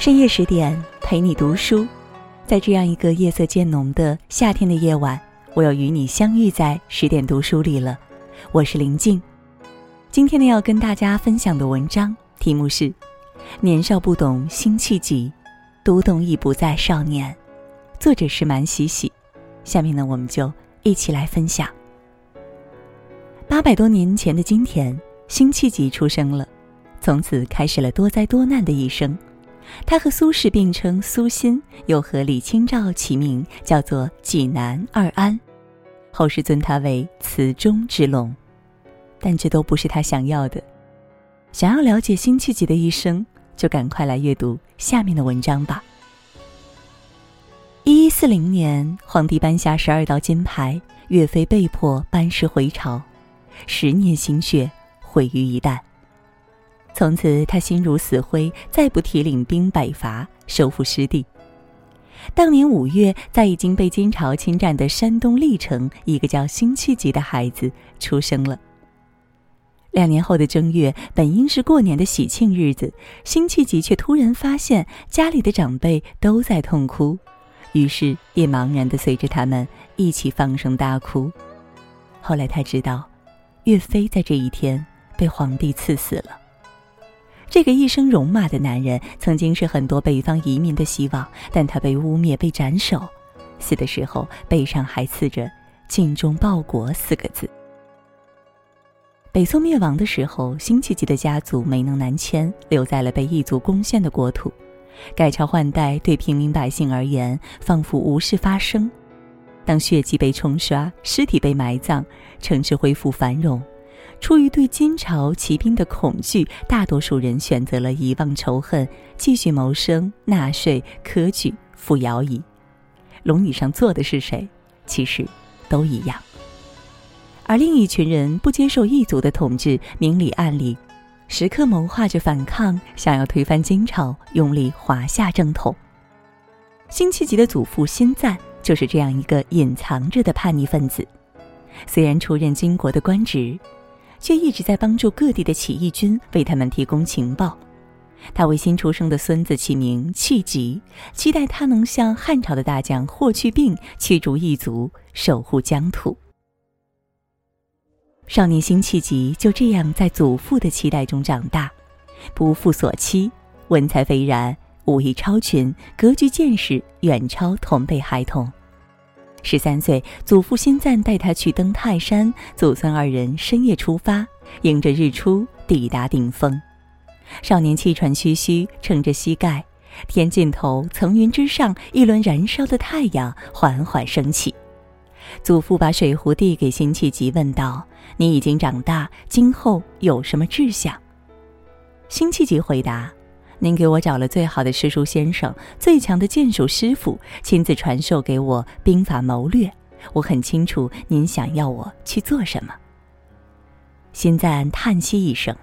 深夜十点陪你读书，在这样一个夜色渐浓的夏天的夜晚，我又与你相遇在十点读书里了。我是林静，今天呢要跟大家分享的文章题目是《年少不懂辛弃疾，读懂已不再少年》，作者是蛮喜喜。下面呢我们就一起来分享。八百多年前的今天，辛弃疾出生了，从此开始了多灾多难的一生。他和苏轼并称苏辛，又和李清照齐名，叫做济南二安。后世尊他为词中之龙，但这都不是他想要的。想要了解辛弃疾的一生，就赶快来阅读下面的文章吧。一一四零年，皇帝颁下十二道金牌，岳飞被迫班师回朝，十年心血毁于一旦。从此，他心如死灰，再不提领兵北伐，收复失地。当年五月，在已经被金朝侵占的山东历城，一个叫辛弃疾的孩子出生了。两年后的正月，本应是过年的喜庆日子，辛弃疾却突然发现家里的长辈都在痛哭，于是也茫然地随着他们一起放声大哭。后来他知道，岳飞在这一天被皇帝赐死了。这个一生戎马的男人，曾经是很多北方移民的希望，但他被污蔑、被斩首，死的时候背上还刺着“尽忠报国”四个字。北宋灭亡的时候，辛弃疾的家族没能南迁，留在了被异族攻陷的国土。改朝换代对平民百姓而言，仿佛无事发生。当血迹被冲刷，尸体被埋葬，城市恢复繁荣。出于对金朝骑兵的恐惧，大多数人选择了遗忘仇恨，继续谋生、纳税、科举、服徭役。龙椅上坐的是谁，其实都一样。而另一群人不接受异族的统治，明里暗里，时刻谋划着反抗，想要推翻金朝，拥立华夏正统。辛弃疾的祖父辛赞就是这样一个隐藏着的叛逆分子，虽然出任金国的官职。却一直在帮助各地的起义军，为他们提供情报。他为新出生的孙子起名弃疾，期待他能像汉朝的大将霍去病驱逐异族，守护疆土。少年辛弃疾就这样在祖父的期待中长大，不负所期，文采斐然，武艺超群，格局见识远超同辈孩童。十三岁，祖父辛赞带他去登泰山，祖孙二人深夜出发，迎着日出抵达顶峰。少年气喘吁吁，撑着膝盖，天尽头，层云之上，一轮燃烧的太阳缓缓升起。祖父把水壶递给辛弃疾，问道：“你已经长大，今后有什么志向？”辛弃疾回答。您给我找了最好的师叔先生，最强的剑术师傅，亲自传授给我兵法谋略。我很清楚您想要我去做什么。辛赞叹息一声：“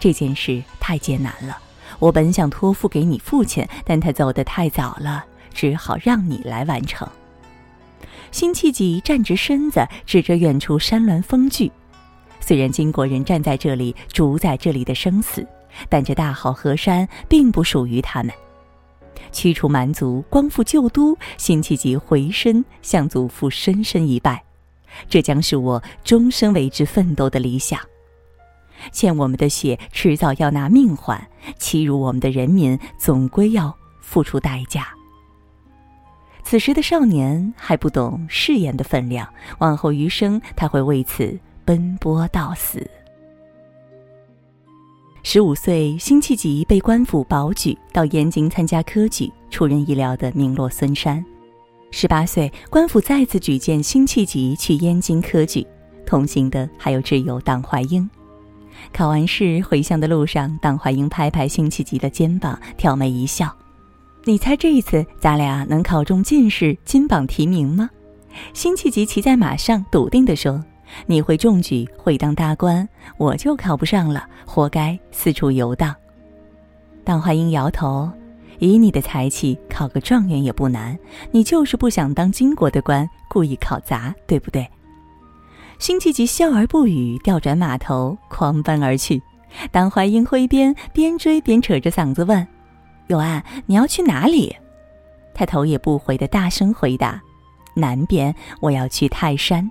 这件事太艰难了，我本想托付给你父亲，但他走得太早了，只好让你来完成。”辛弃疾站直身子，指着远处山峦峰峻。虽然金国人站在这里，主宰这里的生死。但这大好河山并不属于他们。驱除蛮族，光复旧都，辛弃疾回身向祖父深深一拜。这将是我终生为之奋斗的理想。欠我们的血，迟早要拿命还；欺辱我们的人民，总归要付出代价。此时的少年还不懂誓言的分量，往后余生他会为此奔波到死。十五岁，辛弃疾被官府保举到燕京参加科举，出人意料的名落孙山。十八岁，官府再次举荐辛弃疾去燕京科举，同行的还有挚友党怀英。考完试回乡的路上，党怀英拍拍辛弃疾的肩膀，挑眉一笑：“你猜这一次咱俩能考中进士、金榜题名吗？”辛弃疾骑在马上，笃定地说。你会中举，会当大官，我就考不上了，活该四处游荡。党怀英摇头，以你的才气，考个状元也不难。你就是不想当金国的官，故意考砸，对不对？辛弃疾笑而不语，调转马头，狂奔而去。党怀英挥鞭，边追边扯着嗓子问：“永安，你要去哪里？”他头也不回的大声回答：“南边，我要去泰山。”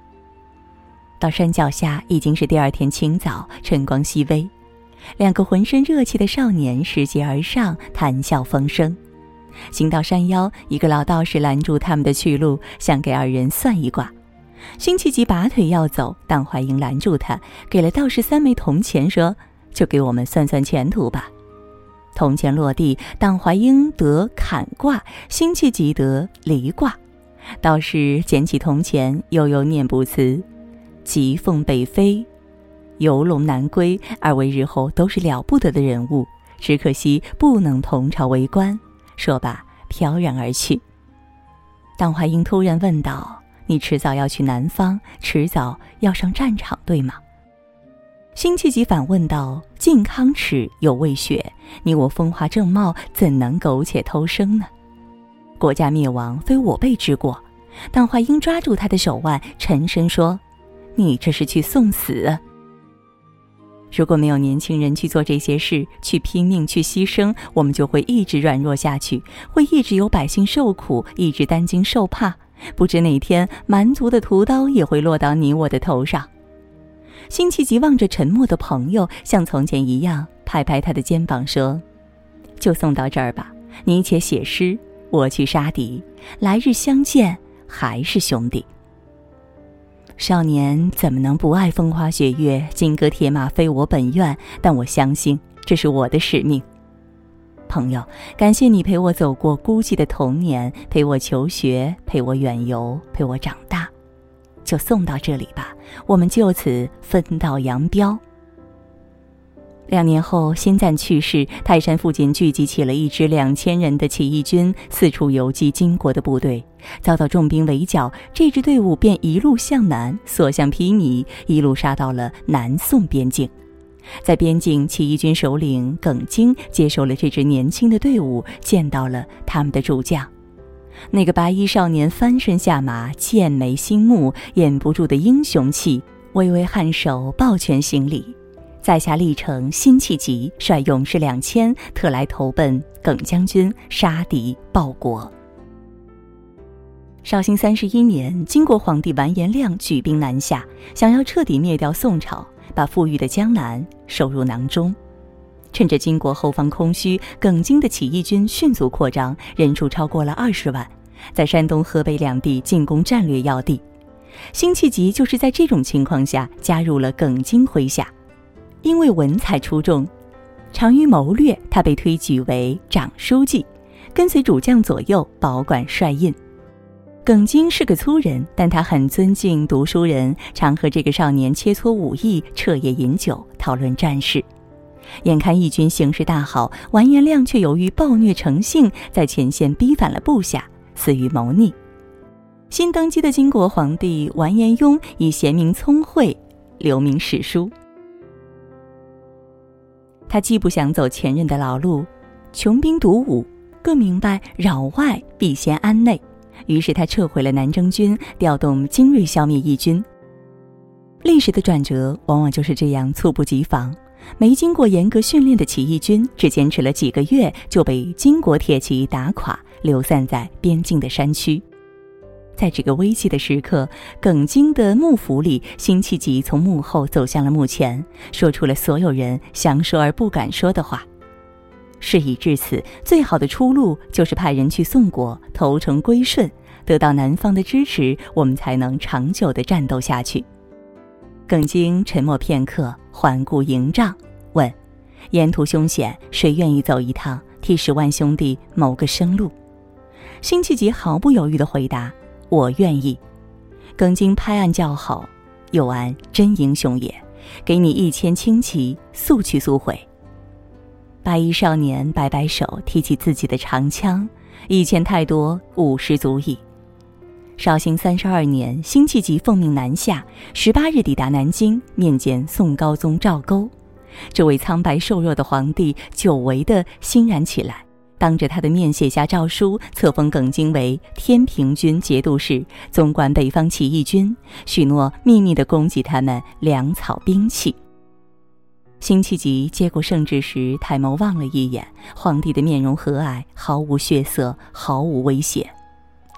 到山脚下已经是第二天清早，晨光熹微，两个浑身热气的少年拾级而上，谈笑风生。行到山腰，一个老道士拦住他们的去路，想给二人算一卦。辛弃疾拔腿要走，党怀英拦住他，给了道士三枚铜钱，说：“就给我们算算前途吧。”铜钱落地，党怀英得坎卦，辛弃疾得离卦。道士捡起铜钱，悠悠念不辞：“疾凤北飞，游龙南归，二位日后都是了不得的人物，只可惜不能同朝为官。”说罢，飘然而去。党怀英突然问道：“你迟早要去南方，迟早要上战场，对吗？”辛弃疾反问道：“靖康耻，有未雪，你我风华正茂，怎能苟且偷生呢？国家灭亡，非我辈之过。”党怀英抓住他的手腕，沉声说：“你这是去送死。”如果没有年轻人去做这些事，去拼命，去牺牲，我们就会一直软弱下去，会一直有百姓受苦，一直担惊受怕。不知哪天蛮族的屠刀也会落到你我的头上。辛弃疾望着沉默的朋友，像从前一样拍拍他的肩膀说：“就送到这儿吧，你且写诗，我去杀敌，来日相见还是兄弟。”少年怎么能不爱风花雪月？金戈铁马非我本愿，但我相信这是我的使命。朋友，感谢你陪我走过孤寂的童年，陪我求学，陪我远游，陪我长大。就送到这里吧，我们就此分道扬镳。两年后，辛赞去世，泰山附近聚集起了一支两千人的起义军，四处游击金国的部队。遭到重兵围剿，这支队伍便一路向南，所向披靡，一路杀到了南宋边境。在边境，起义军首领耿京接受了这支年轻的队伍，见到了他们的主将。那个白衣少年翻身下马，剑眉星目，掩不住的英雄气，微微颔首，抱拳行礼。在下历城辛弃疾，率勇士两千，特来投奔耿将军，杀敌报国。绍兴三十一年，金国皇帝完颜亮举兵南下，想要彻底灭掉宋朝，把富裕的江南收入囊中。趁着金国后方空虚，耿京的起义军迅速扩张，人数超过了二十万，在山东、河北两地进攻战略要地。辛弃疾就是在这种情况下加入了耿京麾下。因为文采出众，长于谋略，他被推举为长书记，跟随主将左右，保管帅印。耿京是个粗人，但他很尊敬读书人，常和这个少年切磋武艺，彻夜饮酒，讨论战事。眼看义军形势大好，完颜亮却由于暴虐成性，在前线逼反了部下，死于谋逆。新登基的金国皇帝完颜雍以贤明聪慧留名史书。他既不想走前任的老路，穷兵黩武，更明白扰外必先安内，于是他撤回了南征军，调动精锐消灭义军。历史的转折往往就是这样猝不及防，没经过严格训练的起义军，只坚持了几个月就被金国铁骑打垮，流散在边境的山区。在这个危急的时刻，耿京的幕府里，辛弃疾从幕后走向了幕前，说出了所有人想说而不敢说的话。事已至此，最好的出路就是派人去宋国投诚归顺，得到南方的支持，我们才能长久的战斗下去。耿京沉默片刻，环顾营帐，问：“沿途凶险，谁愿意走一趟，替十万兄弟谋个生路？”辛弃疾毫不犹豫地回答。我愿意，耿京拍案叫好，有安真英雄也，给你一千轻骑，速去速回。白衣少年摆摆手，提起自己的长枪，一千太多，五十足矣。绍兴三十二年，辛弃疾奉命南下，十八日抵达南京，面见宋高宗赵构。这位苍白瘦弱的皇帝久违的欣然起来。当着他的面写下诏书，册封耿京为天平军节度使，总管北方起义军，许诺秘密地供给他们粮草兵器。辛弃疾接过圣旨时，抬眸望了一眼皇帝的面容和蔼，毫无血色，毫无威胁。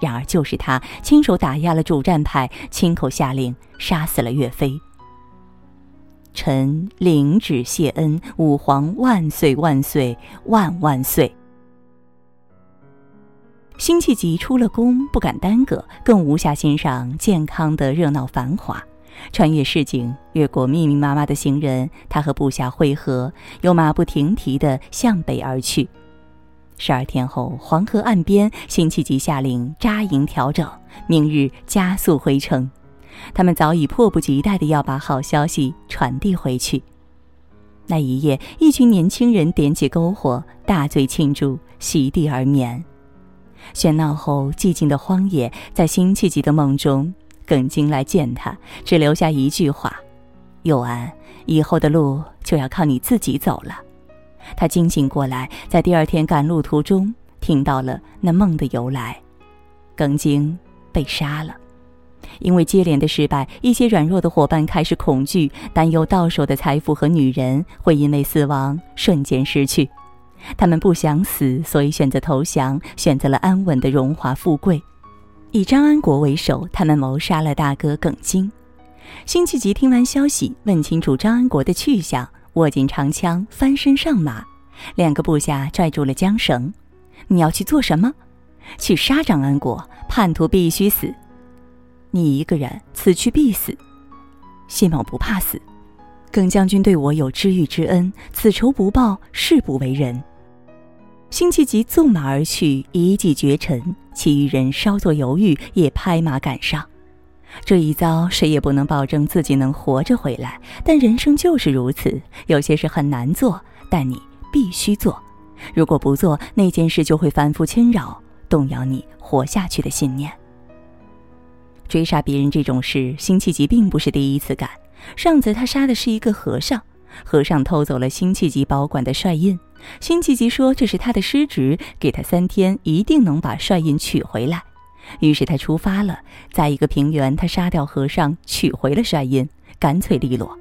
然而，就是他亲手打压了主战派，亲口下令杀死了岳飞。臣领旨谢恩，吾皇万岁万岁万万岁！辛弃疾出了宫，不敢耽搁，更无暇欣赏健康的热闹繁华。穿越市井，越过密密麻麻的行人，他和部下会合，又马不停蹄地向北而去。十二天后，黄河岸边，辛弃疾下令扎营调整，明日加速回城。他们早已迫不及待地要把好消息传递回去。那一夜，一群年轻人点起篝火，大醉庆祝，席地而眠。喧闹后，寂静的荒野，在辛弃疾的梦中。耿京来见他，只留下一句话：“佑安，以后的路就要靠你自己走了。”他惊醒过来，在第二天赶路途中听到了那梦的由来：耿京被杀了。因为接连的失败，一些软弱的伙伴开始恐惧，担忧到手的财富和女人会因为死亡瞬间失去。他们不想死，所以选择投降，选择了安稳的荣华富贵。以张安国为首，他们谋杀了大哥耿京。辛弃疾听完消息，问清楚张安国的去向，握紧长枪，翻身上马。两个部下拽住了缰绳：“你要去做什么？去杀张安国，叛徒必须死。你一个人此去必死。谢某不怕死，耿将军对我有知遇之恩，此仇不报，誓不为人。”辛弃疾纵马而去，一骑绝尘。其余人稍作犹豫，也拍马赶上。这一遭，谁也不能保证自己能活着回来。但人生就是如此，有些事很难做，但你必须做。如果不做，那件事就会反复侵扰，动摇你活下去的信念。追杀别人这种事，辛弃疾并不是第一次干。上次他杀的是一个和尚。和尚偷走了辛弃疾保管的帅印，辛弃疾说这是他的失职，给他三天，一定能把帅印取回来。于是他出发了，在一个平原，他杀掉和尚，取回了帅印，干脆利落。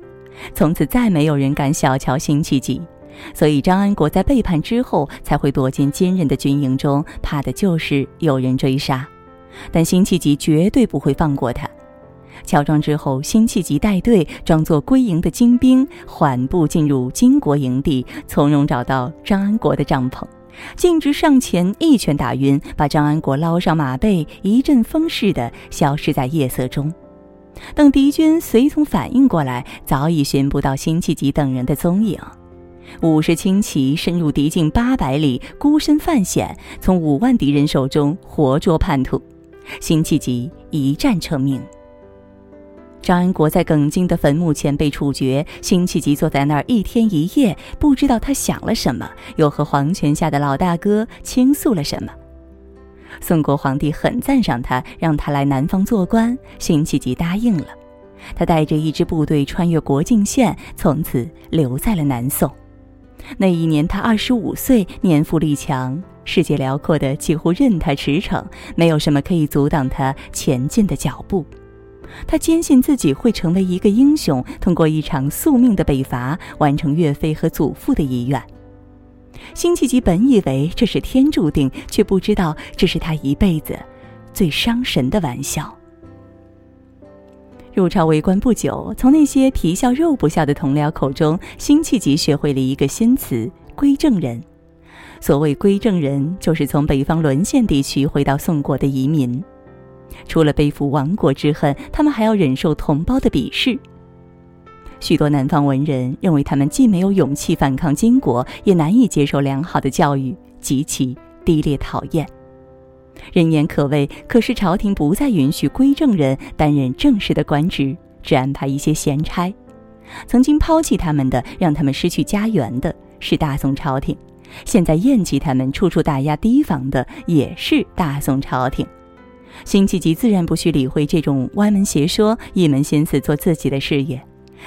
从此再没有人敢小瞧辛弃疾，所以张安国在背叛之后才会躲进坚韧的军营中，怕的就是有人追杀。但辛弃疾绝对不会放过他。乔装之后，辛弃疾带队装作归营的精兵，缓步进入金国营地，从容找到张安国的帐篷，径直上前一拳打晕，把张安国捞上马背，一阵风似的消失在夜色中。等敌军随从反应过来，早已寻不到辛弃疾等人的踪影。五十轻骑深入敌境八百里，孤身犯险，从五万敌人手中活捉叛徒，辛弃疾一战成名。张安国在耿京的坟墓前被处决，辛弃疾坐在那儿一天一夜，不知道他想了什么，又和黄泉下的老大哥倾诉了什么。宋国皇帝很赞赏他，让他来南方做官，辛弃疾答应了。他带着一支部队穿越国境线，从此留在了南宋。那一年他二十五岁，年富力强，世界辽阔的几乎任他驰骋，没有什么可以阻挡他前进的脚步。他坚信自己会成为一个英雄，通过一场宿命的北伐，完成岳飞和祖父的遗愿。辛弃疾本以为这是天注定，却不知道这是他一辈子最伤神的玩笑。入朝为官不久，从那些皮笑肉不笑的同僚口中，辛弃疾学会了一个新词“归正人”。所谓“归正人”，就是从北方沦陷地区回到宋国的移民。除了背负亡国之恨，他们还要忍受同胞的鄙视。许多南方文人认为，他们既没有勇气反抗金国，也难以接受良好的教育，极其低劣讨厌。人言可畏，可是朝廷不再允许归正人担任正式的官职，只安排一些闲差。曾经抛弃他们的，让他们失去家园的，是大宋朝廷；现在厌弃他们，处处打压提防的，也是大宋朝廷。辛弃疾自然不需理会这种歪门邪说，一门心思做自己的事业。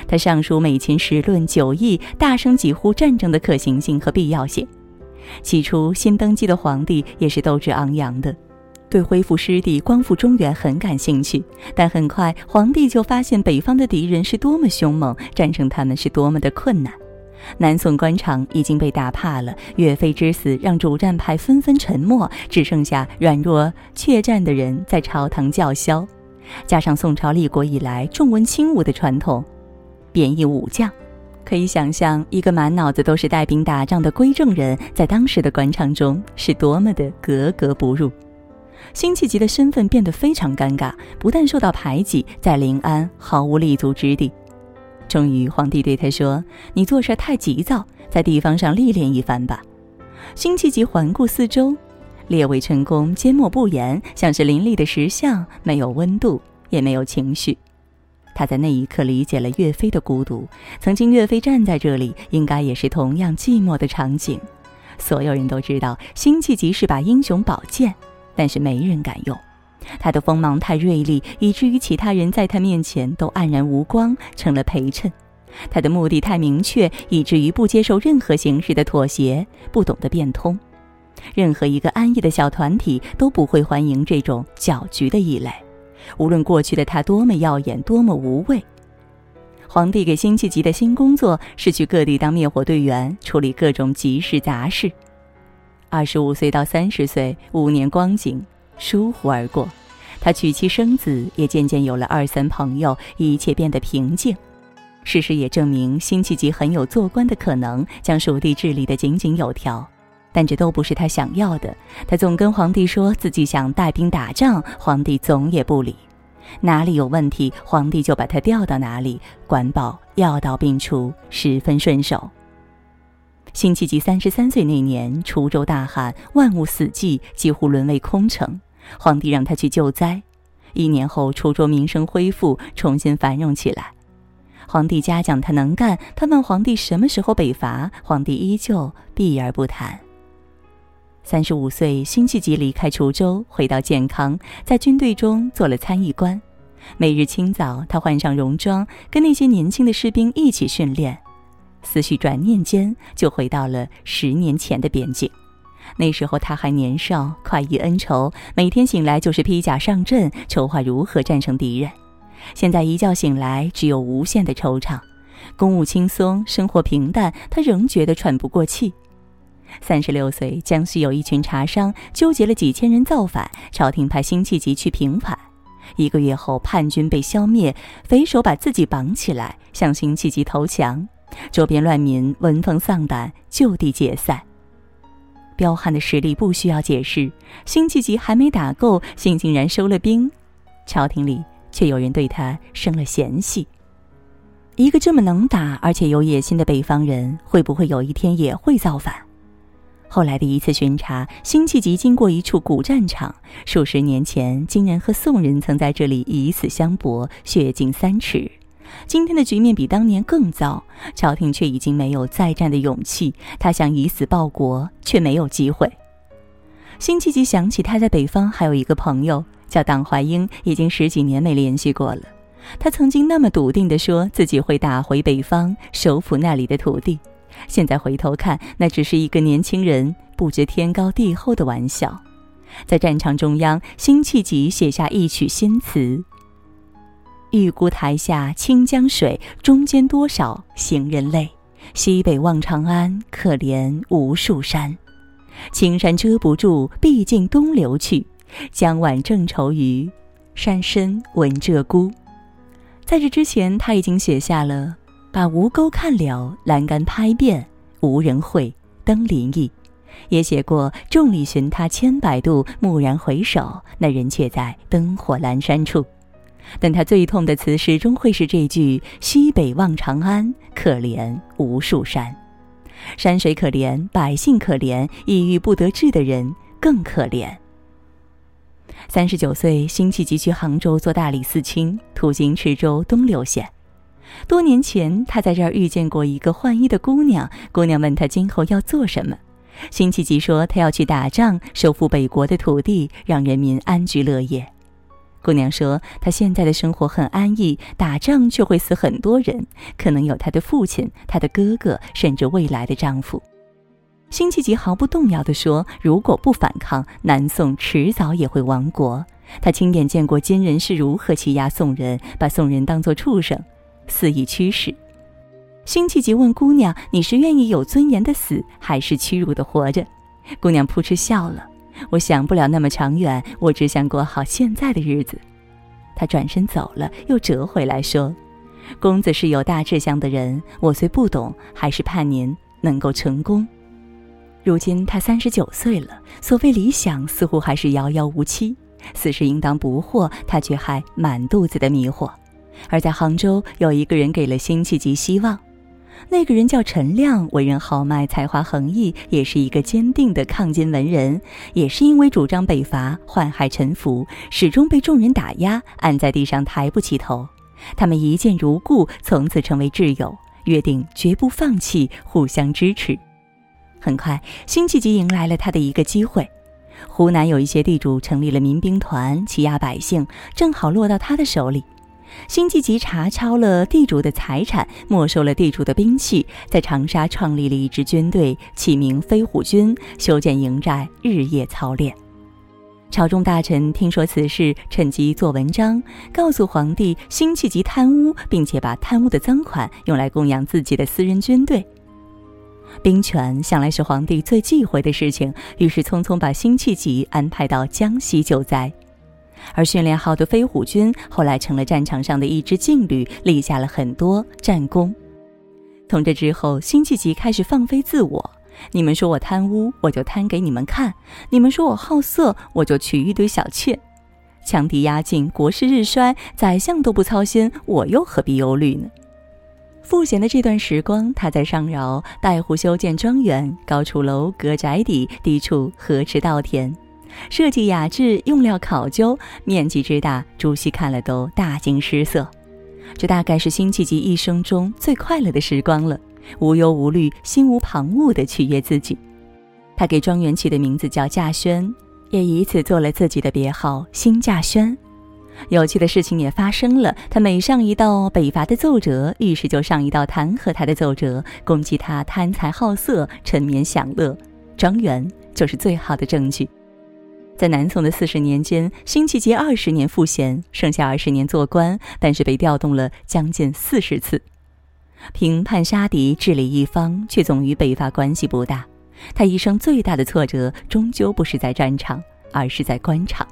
他上书美秦时论九议，大声疾呼战争的可行性和必要性。起初，新登基的皇帝也是斗志昂扬的，对恢复失地、光复中原很感兴趣。但很快，皇帝就发现北方的敌人是多么凶猛，战胜他们是多么的困难。南宋官场已经被打怕了，岳飞之死让主战派纷纷沉默，只剩下软弱怯战的人在朝堂叫嚣。加上宋朝立国以来重文轻武的传统，贬义武将，可以想象一个满脑子都是带兵打仗的归正人在当时的官场中是多么的格格不入。辛弃疾的身份变得非常尴尬，不但受到排挤，在临安毫无立足之地。终于，皇帝对他说：“你做事太急躁，在地方上历练一番吧。”辛弃疾环顾四周，列位臣工缄默不言，像是林立的石像，没有温度，也没有情绪。他在那一刻理解了岳飞的孤独。曾经，岳飞站在这里，应该也是同样寂寞的场景。所有人都知道，辛弃疾是把英雄宝剑，但是没人敢用。他的锋芒太锐利，以至于其他人在他面前都黯然无光，成了陪衬；他的目的太明确，以至于不接受任何形式的妥协，不懂得变通。任何一个安逸的小团体都不会欢迎这种搅局的异类，无论过去的他多么耀眼，多么无畏。皇帝给辛弃疾的新工作是去各地当灭火队员，处理各种急事杂事。二十五岁到三十岁，五年光景。疏忽而过，他娶妻生子，也渐渐有了二三朋友，一切变得平静。事实也证明，辛弃疾很有做官的可能，将蜀地治理得井井有条。但这都不是他想要的。他总跟皇帝说自己想带兵打仗，皇帝总也不理。哪里有问题，皇帝就把他调到哪里，管保药到病除，十分顺手。辛弃疾三十三岁那年，滁州大旱，万物死寂，几乎沦为空城。皇帝让他去救灾。一年后，滁州民生恢复，重新繁荣起来。皇帝嘉奖他能干，他问皇帝什么时候北伐，皇帝依旧避而不谈。三十五岁，辛弃疾离开滁州，回到建康，在军队中做了参议官。每日清早，他换上戎装，跟那些年轻的士兵一起训练。思绪转念间就回到了十年前的边境，那时候他还年少，快意恩仇，每天醒来就是披甲上阵，筹划如何战胜敌人。现在一觉醒来，只有无限的惆怅。公务轻松，生活平淡，他仍觉得喘不过气。三十六岁，江西有一群茶商纠结了几千人造反，朝廷派辛弃疾去平反。一个月后，叛军被消灭，匪首把自己绑起来，向辛弃疾投降。周边乱民闻风丧胆，就地解散。彪悍的实力不需要解释。辛弃疾还没打够，辛竟然收了兵，朝廷里却有人对他生了嫌隙。一个这么能打而且有野心的北方人，会不会有一天也会造反？后来的一次巡查，辛弃疾经过一处古战场，数十年前，金人和宋人曾在这里以死相搏，血尽三尺。今天的局面比当年更糟，朝廷却已经没有再战的勇气。他想以死报国，却没有机会。辛弃疾想起他在北方还有一个朋友叫党怀英，已经十几年没联系过了。他曾经那么笃定地说自己会打回北方，收复那里的土地。现在回头看，那只是一个年轻人不知天高地厚的玩笑。在战场中央，辛弃疾写下一曲新词。玉孤台下清江水，中间多少行人泪。西北望长安，可怜无数山。青山遮不住，毕竟东流去。江晚正愁余，山深闻鹧鸪。在这之前，他已经写下了“把吴钩看了，栏杆拍遍，无人会，登临意”，也写过“众里寻他千百度，蓦然回首，那人却在灯火阑珊处”。但他最痛的词始终会是这句“西北望长安，可怜无数山”。山水可怜，百姓可怜，抑郁不得志的人更可怜。三十九岁，辛弃疾去杭州做大理寺卿，途经池州东流县。多年前，他在这儿遇见过一个浣衣的姑娘，姑娘问他今后要做什么，辛弃疾说他要去打仗，收复北国的土地，让人民安居乐业。姑娘说：“她现在的生活很安逸，打仗却会死很多人，可能有她的父亲、她的哥哥，甚至未来的丈夫。”辛弃疾毫不动摇地说：“如果不反抗，南宋迟早也会亡国。他亲眼见过金人是如何欺压宋人，把宋人当作畜生，肆意驱使。”辛弃疾问姑娘：“你是愿意有尊严的死，还是屈辱的活着？”姑娘扑哧笑了：“我想不了那么长远，我只想过好现在的日子。”他转身走了，又折回来说：“公子是有大志向的人，我虽不懂，还是盼您能够成功。”如今他三十九岁了，所谓理想似乎还是遥遥无期。此时应当不惑，他却还满肚子的迷惑。而在杭州，有一个人给了辛弃疾希望。那个人叫陈亮，为人豪迈，才华横溢，也是一个坚定的抗金文人。也是因为主张北伐，宦海沉浮，始终被众人打压，按在地上抬不起头。他们一见如故，从此成为挚友，约定绝不放弃，互相支持。很快，辛弃疾迎来了他的一个机会。湖南有一些地主成立了民兵团，欺压百姓，正好落到他的手里。辛弃疾查抄了地主的财产，没收了地主的兵器，在长沙创立了一支军队，起名飞虎军，修建营寨，日夜操练。朝中大臣听说此事，趁机做文章，告诉皇帝辛弃疾贪污，并且把贪污的赃款用来供养自己的私人军队。兵权向来是皇帝最忌讳的事情，于是匆匆把辛弃疾安排到江西救灾。而训练好的飞虎军后来成了战场上的一支劲旅，立下了很多战功。从这之后，辛弃疾开始放飞自我：你们说我贪污，我就贪给你们看；你们说我好色，我就娶一堆小妾。强敌压境，国势日衰，宰相都不操心，我又何必忧虑呢？赋闲的这段时光，他在上饶带湖修建庄园，高处楼阁宅邸，低处河池稻田。设计雅致，用料考究，面积之大，朱熹看了都大惊失色。这大概是辛弃疾一生中最快乐的时光了，无忧无虑，心无旁骛地取悦自己。他给庄园起的名字叫稼轩，也以此做了自己的别号辛稼轩。有趣的事情也发生了，他每上一道北伐的奏折，御史就上一道弹劾他的奏折，攻击他贪财好色、沉湎享乐。庄园就是最好的证据。在南宋的四十年间，辛弃疾二十年赋闲，剩下二十年做官，但是被调动了将近四十次，平叛杀敌，治理一方，却总与北伐关系不大。他一生最大的挫折，终究不是在战场，而是在官场。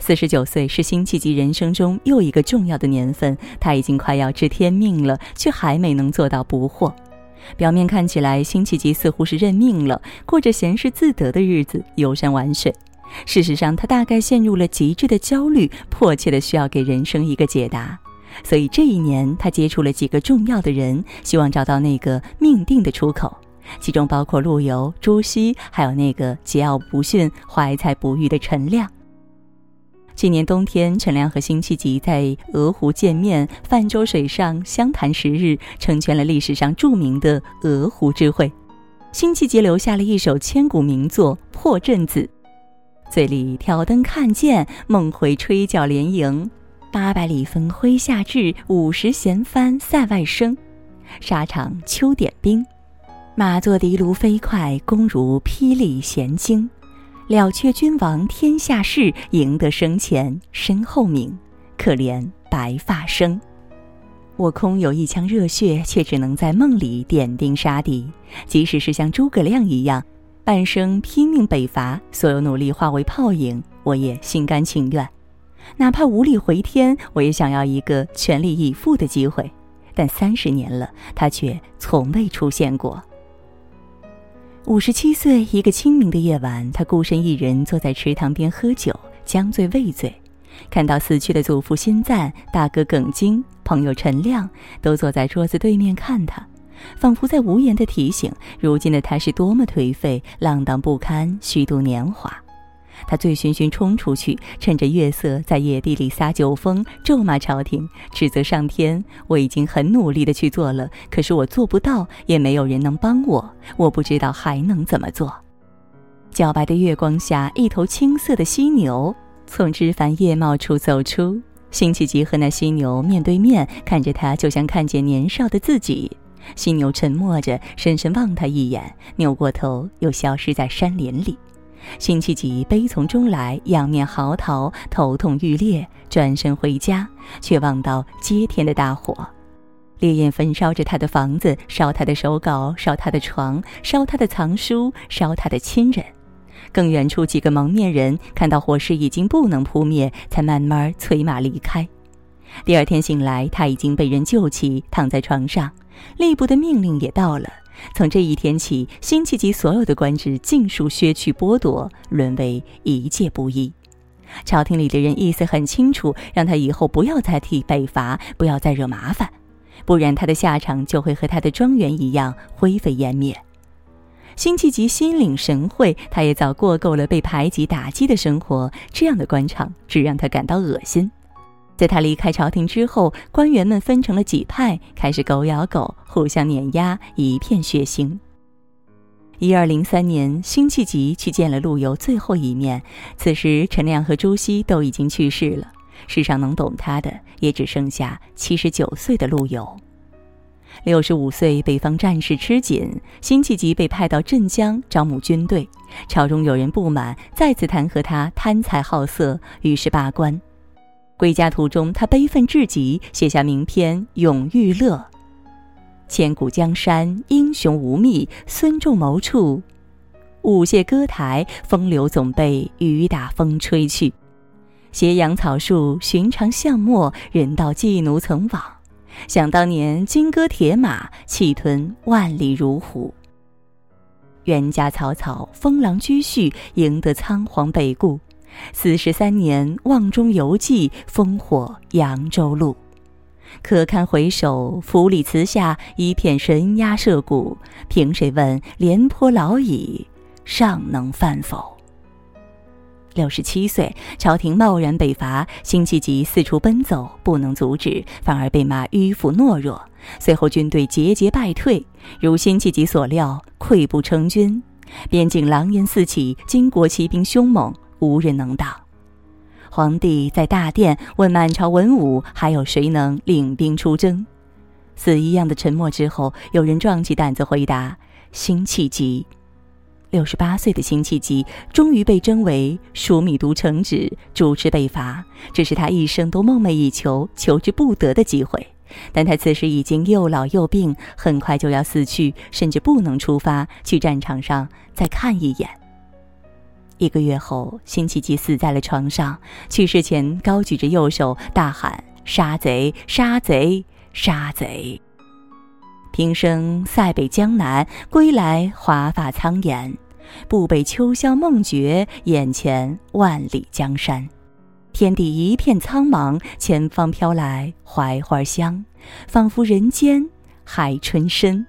四十九岁是辛弃疾人生中又一个重要的年份，他已经快要知天命了，却还没能做到不惑。表面看起来，辛弃疾似乎是认命了，过着闲适自得的日子，游山玩水。事实上，他大概陷入了极致的焦虑，迫切的需要给人生一个解答。所以这一年，他接触了几个重要的人，希望找到那个命定的出口，其中包括陆游、朱熹，还有那个桀骜不驯、怀才不遇的陈亮。今年冬天，陈亮和辛弃疾在鹅湖见面，泛舟水上相谈十日，成全了历史上著名的鹅湖之会。辛弃疾留下了一首千古名作《破阵子》。醉里挑灯看剑，梦回吹角连营。八百里分麾下炙，五十弦翻塞外声。沙场秋点兵，马作的卢飞快，弓如霹雳弦惊。了却君王天下事，赢得生前身后名。可怜白发生。我空有一腔热血，却只能在梦里点兵杀敌。即使是像诸葛亮一样。半生拼命北伐，所有努力化为泡影，我也心甘情愿。哪怕无力回天，我也想要一个全力以赴的机会。但三十年了，他却从未出现过。五十七岁一个清明的夜晚，他孤身一人坐在池塘边喝酒，将醉未醉，看到死去的祖父辛赞、大哥耿京、朋友陈亮都坐在桌子对面看他。仿佛在无言的提醒，如今的他是多么颓废、浪荡不堪、虚度年华。他醉醺醺冲出去，趁着月色在野地里撒酒疯，咒骂朝廷，指责上天。我已经很努力的去做了，可是我做不到，也没有人能帮我。我不知道还能怎么做。皎白的月光下，一头青色的犀牛从枝繁叶茂处走出。辛弃疾和那犀牛面对面，看着他，就像看见年少的自己。犀牛沉默着，深深望他一眼，扭过头，又消失在山林里。辛弃疾悲从中来，仰面嚎啕，头痛欲裂，转身回家，却望到接天的大火。烈焰焚烧着他的房子，烧他的手稿，烧他的床，烧他的藏书，烧他的亲人。更远处几个蒙面人看到火势已经不能扑灭，才慢慢催马离开。第二天醒来，他已经被人救起，躺在床上。吏部的命令也到了，从这一天起，辛弃疾所有的官职尽数削去剥夺，沦为一介布衣。朝廷里的人意思很清楚，让他以后不要再替北伐，不要再惹麻烦，不然他的下场就会和他的庄园一样灰飞烟灭。辛弃疾心领神会，他也早过够了被排挤打击的生活，这样的官场只让他感到恶心。在他离开朝廷之后，官员们分成了几派，开始狗咬狗，互相碾压，一片血腥。一二零三年，辛弃疾去见了陆游最后一面。此时，陈亮和朱熹都已经去世了，世上能懂他的也只剩下七十九岁的陆游。六十五岁，北方战事吃紧，辛弃疾被派到镇江招募军队。朝中有人不满，再次弹劾他贪财好色，于是罢官。归家途中，他悲愤至极，写下名篇《永遇乐》。千古江山英雄无觅，孙仲谋处，舞榭歌台，风流总被雨打风吹去。斜阳草树，寻常巷陌，人道寄奴曾往。想当年，金戈铁马，气吞万里如虎。冤家草草，风狼居胥，赢得仓皇北顾。四十三年，望中犹记，烽火扬州路。可堪回首，府里祠下，一片神鸦社鼓。凭谁问，廉颇老矣，尚能饭否？六十七岁，朝廷贸然北伐，辛弃疾四处奔走，不能阻止，反而被骂迂腐懦弱。随后军队节节败退，如辛弃疾所料，溃不成军。边境狼烟四起，金国骑兵凶猛。无人能挡。皇帝在大殿问满朝文武：“还有谁能领兵出征？”死一样的沉默之后，有人壮起胆子回答：“辛弃疾。”六十八岁的辛弃疾终于被征为枢密都承旨，主持北伐。这是他一生都梦寐以求、求之不得的机会。但他此时已经又老又病，很快就要死去，甚至不能出发去战场上再看一眼。一个月后，辛弃疾死在了床上。去世前，高举着右手，大喊：“杀贼！杀贼！杀贼！”平生塞北江南，归来华发苍颜。不北秋宵梦觉，眼前万里江山。天地一片苍茫，前方飘来槐花香，仿佛人间还春深。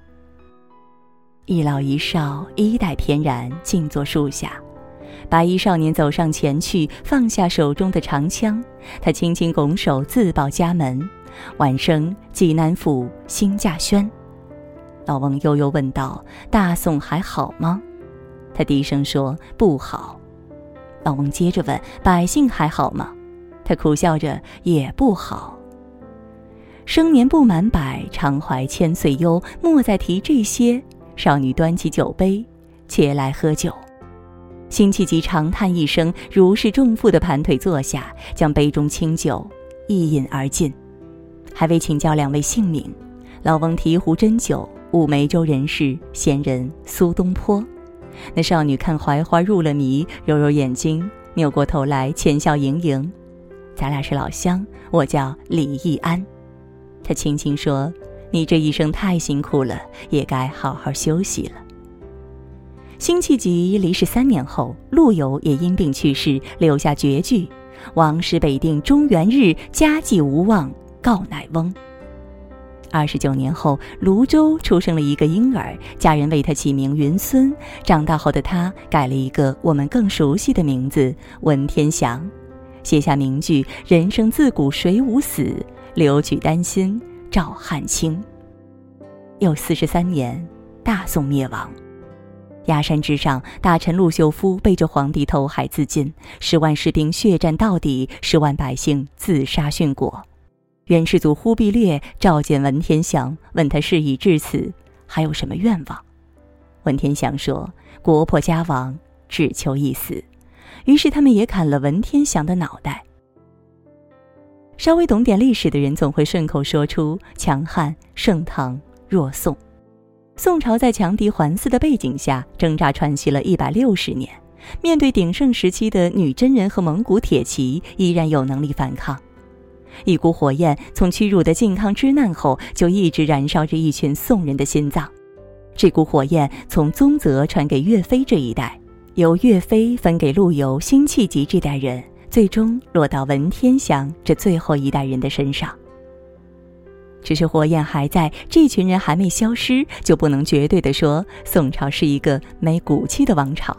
一老一少，衣带翩然，静坐树下。白衣少年走上前去，放下手中的长枪，他轻轻拱手自报家门：“晚生济南府辛稼轩。”老翁悠悠问道：“大宋还好吗？”他低声说：“不好。”老翁接着问：“百姓还好吗？”他苦笑着：“也不好。”生年不满百，常怀千岁忧。莫再提这些。少女端起酒杯，且来喝酒。辛弃疾长叹一声，如释重负地盘腿坐下，将杯中清酒一饮而尽，还未请教两位姓名。老翁提壶斟酒，五梅州人士，闲人苏东坡。那少女看槐花入了迷，揉揉眼睛，扭过头来，浅笑盈盈：“咱俩是老乡，我叫李易安。”他轻轻说：“你这一生太辛苦了，也该好好休息了。”辛弃疾离世三年后，陆游也因病去世，留下绝句：“王师北定中原日，家祭无忘告乃翁。”二十九年后，泸州出生了一个婴儿，家人为他起名云孙。长大后的他改了一个我们更熟悉的名字文天祥，写下名句：“人生自古谁无死，留取丹心照汗青。”又四十三年，大宋灭亡。崖山之上，大臣陆秀夫背着皇帝投海自尽，十万士兵血战到底，十万百姓自杀殉国。元世祖忽必烈召见文天祥，问他事已至此，还有什么愿望？文天祥说：“国破家亡，只求一死。”于是他们也砍了文天祥的脑袋。稍微懂点历史的人总会顺口说出“强汉盛唐弱宋”。宋朝在强敌环伺的背景下挣扎喘息了一百六十年，面对鼎盛时期的女真人和蒙古铁骑，依然有能力反抗。一股火焰从屈辱的靖康之难后就一直燃烧着一群宋人的心脏。这股火焰从宗泽传给岳飞这一代，由岳飞分给陆游、辛弃疾这代人，最终落到文天祥这最后一代人的身上。只是火焰还在，这群人还没消失，就不能绝对的说宋朝是一个没骨气的王朝。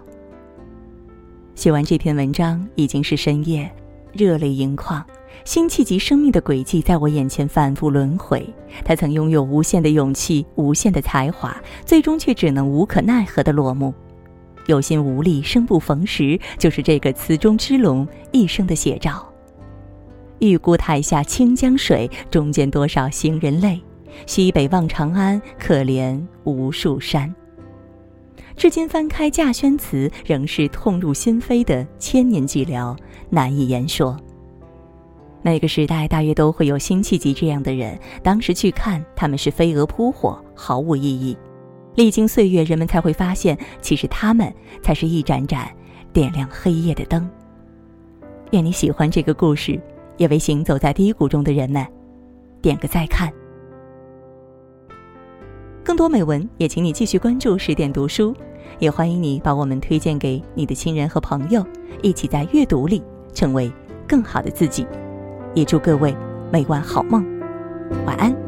写完这篇文章已经是深夜，热泪盈眶。辛弃疾生命的轨迹在我眼前反复轮回，他曾拥有无限的勇气、无限的才华，最终却只能无可奈何的落幕。有心无力，生不逢时，就是这个词中之龙一生的写照。玉孤台下清江水，中间多少行人泪。西北望长安，可怜无数山。至今翻开稼轩词，仍是痛入心扉的千年寂寥，难以言说。每个时代大约都会有辛弃疾这样的人，当时去看他们是飞蛾扑火，毫无意义。历经岁月，人们才会发现，其实他们才是一盏盏点亮黑夜的灯。愿你喜欢这个故事。也为行走在低谷中的人们点个再看。更多美文也请你继续关注十点读书，也欢迎你把我们推荐给你的亲人和朋友，一起在阅读里成为更好的自己。也祝各位每晚好梦，晚安。